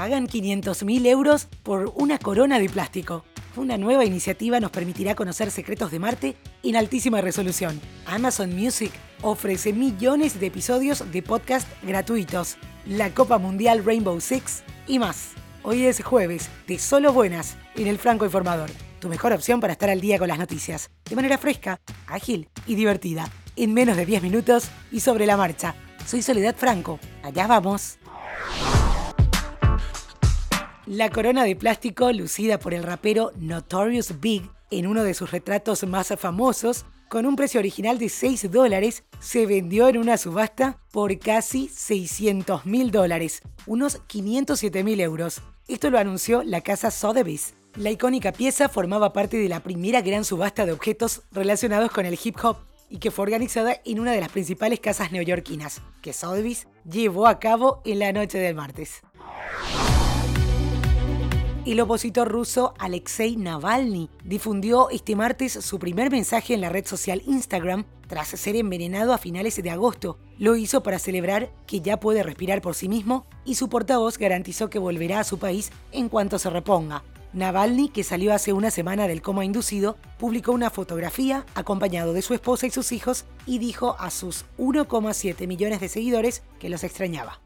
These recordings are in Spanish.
pagan 500.000 euros por una corona de plástico. Una nueva iniciativa nos permitirá conocer secretos de Marte en altísima resolución. Amazon Music ofrece millones de episodios de podcast gratuitos, la Copa Mundial Rainbow Six y más. Hoy es jueves de Solo Buenas en el Franco Informador, tu mejor opción para estar al día con las noticias, de manera fresca, ágil y divertida, en menos de 10 minutos y sobre la marcha. Soy Soledad Franco, allá vamos. La corona de plástico, lucida por el rapero Notorious Big en uno de sus retratos más famosos, con un precio original de 6 dólares, se vendió en una subasta por casi 600 mil dólares, unos 507 mil euros. Esto lo anunció la casa Sotheby's. La icónica pieza formaba parte de la primera gran subasta de objetos relacionados con el hip hop y que fue organizada en una de las principales casas neoyorquinas, que Sotheby's llevó a cabo en la noche del martes. El opositor ruso Alexei Navalny difundió este martes su primer mensaje en la red social Instagram tras ser envenenado a finales de agosto. Lo hizo para celebrar que ya puede respirar por sí mismo y su portavoz garantizó que volverá a su país en cuanto se reponga. Navalny, que salió hace una semana del coma inducido, publicó una fotografía acompañado de su esposa y sus hijos y dijo a sus 1,7 millones de seguidores que los extrañaba.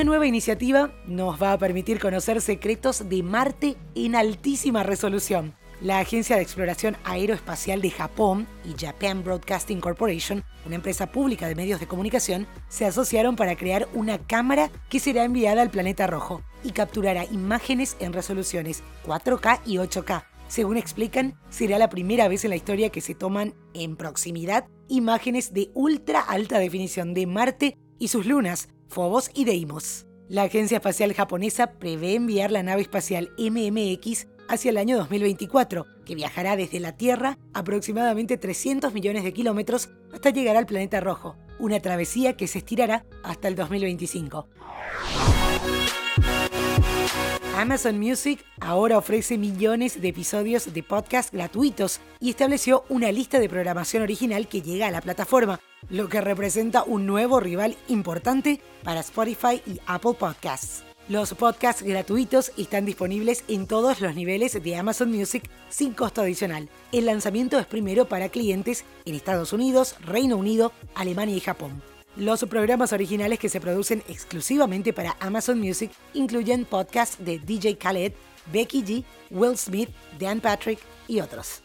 Una nueva iniciativa nos va a permitir conocer secretos de Marte en altísima resolución. La Agencia de Exploración Aeroespacial de Japón y Japan Broadcasting Corporation, una empresa pública de medios de comunicación, se asociaron para crear una cámara que será enviada al planeta rojo y capturará imágenes en resoluciones 4K y 8K. Según explican, será la primera vez en la historia que se toman en proximidad imágenes de ultra alta definición de Marte y sus lunas, Phobos y Deimos. La Agencia Espacial Japonesa prevé enviar la nave espacial MMX hacia el año 2024, que viajará desde la Tierra aproximadamente 300 millones de kilómetros hasta llegar al planeta rojo, una travesía que se estirará hasta el 2025. Amazon Music ahora ofrece millones de episodios de podcast gratuitos y estableció una lista de programación original que llega a la plataforma, lo que representa un nuevo rival importante para Spotify y Apple Podcasts. Los podcasts gratuitos están disponibles en todos los niveles de Amazon Music sin costo adicional. El lanzamiento es primero para clientes en Estados Unidos, Reino Unido, Alemania y Japón. Los programas originales que se producen exclusivamente para Amazon Music incluyen podcasts de DJ Khaled, Becky G, Will Smith, Dan Patrick y otros.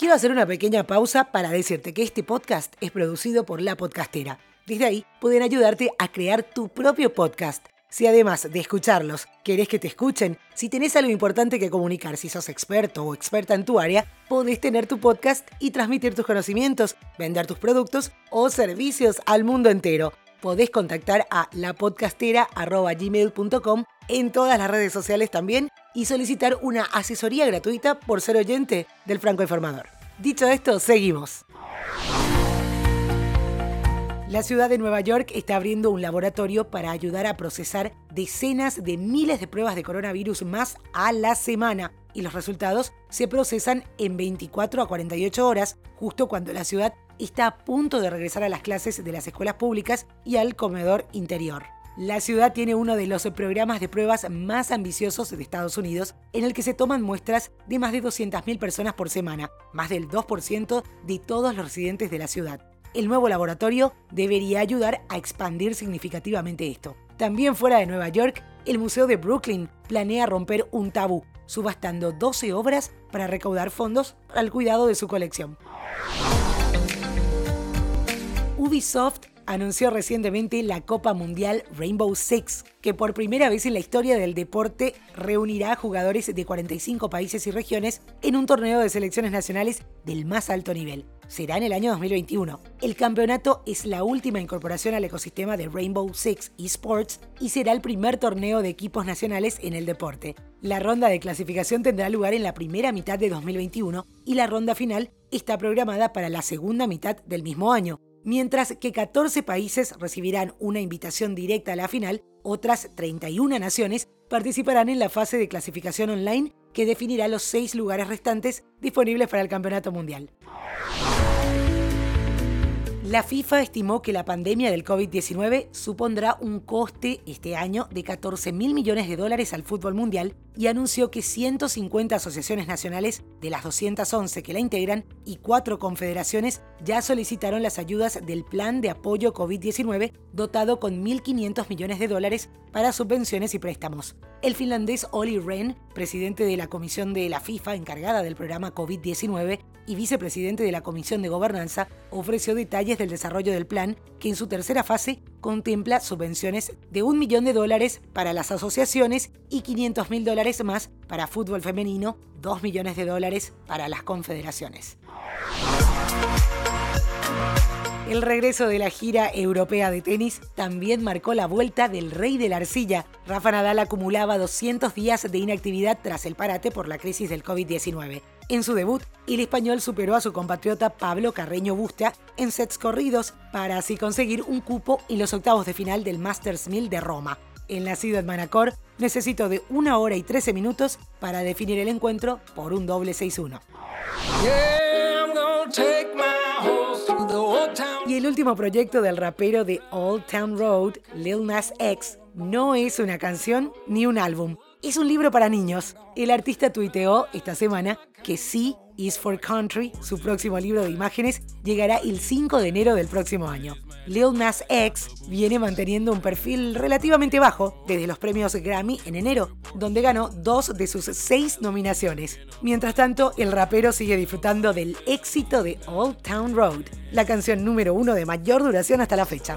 Quiero hacer una pequeña pausa para decirte que este podcast es producido por La Podcastera. Desde ahí pueden ayudarte a crear tu propio podcast si además de escucharlos querés que te escuchen, si tenés algo importante que comunicar, si sos experto o experta en tu área, podés tener tu podcast y transmitir tus conocimientos, vender tus productos o servicios al mundo entero. Podés contactar a lapodcastera.gmail.com en todas las redes sociales también y solicitar una asesoría gratuita por ser oyente del Franco Informador. Dicho esto, seguimos. La ciudad de Nueva York está abriendo un laboratorio para ayudar a procesar decenas de miles de pruebas de coronavirus más a la semana y los resultados se procesan en 24 a 48 horas, justo cuando la ciudad está a punto de regresar a las clases de las escuelas públicas y al comedor interior. La ciudad tiene uno de los programas de pruebas más ambiciosos de Estados Unidos, en el que se toman muestras de más de 200.000 personas por semana, más del 2% de todos los residentes de la ciudad. El nuevo laboratorio debería ayudar a expandir significativamente esto. También fuera de Nueva York, el Museo de Brooklyn planea romper un tabú, subastando 12 obras para recaudar fondos para el cuidado de su colección. Ubisoft anunció recientemente la Copa Mundial Rainbow Six, que por primera vez en la historia del deporte reunirá a jugadores de 45 países y regiones en un torneo de selecciones nacionales del más alto nivel. Será en el año 2021. El campeonato es la última incorporación al ecosistema de Rainbow Six Esports y será el primer torneo de equipos nacionales en el deporte. La ronda de clasificación tendrá lugar en la primera mitad de 2021 y la ronda final está programada para la segunda mitad del mismo año, Mientras que 14 países recibirán una invitación directa a la final, otras 31 naciones participarán en la fase de clasificación online que definirá los seis lugares restantes disponibles para el Campeonato Mundial. La FIFA estimó que la pandemia del COVID-19 supondrá un coste este año de 14 mil millones de dólares al fútbol mundial y anunció que 150 asociaciones nacionales de las 211 que la integran y cuatro confederaciones ya solicitaron las ayudas del Plan de Apoyo COVID-19 dotado con 1.500 millones de dólares para subvenciones y préstamos. El finlandés Olli Rehn, presidente de la Comisión de la FIFA encargada del programa COVID-19, y vicepresidente de la Comisión de Gobernanza, ofreció detalles del desarrollo del plan, que en su tercera fase contempla subvenciones de un millón de dólares para las asociaciones y 500 mil dólares más para fútbol femenino, 2 millones de dólares para las confederaciones. El regreso de la gira europea de tenis también marcó la vuelta del rey de la arcilla. Rafa Nadal acumulaba 200 días de inactividad tras el parate por la crisis del COVID-19. En su debut, el español superó a su compatriota Pablo Carreño Busta en sets corridos para así conseguir un cupo en los octavos de final del Masters 1000 de Roma. En la ciudad Manacor necesitó de una hora y 13 minutos para definir el encuentro por un doble 6-1. Y el último proyecto del rapero de Old Town Road, Lil Nas X, no es una canción ni un álbum. Es un libro para niños. El artista tuiteó esta semana que sí is for Country, su próximo libro de imágenes, llegará el 5 de enero del próximo año. Lil Nas X viene manteniendo un perfil relativamente bajo desde los premios Grammy en enero, donde ganó dos de sus seis nominaciones. Mientras tanto, el rapero sigue disfrutando del éxito de Old Town Road, la canción número uno de mayor duración hasta la fecha.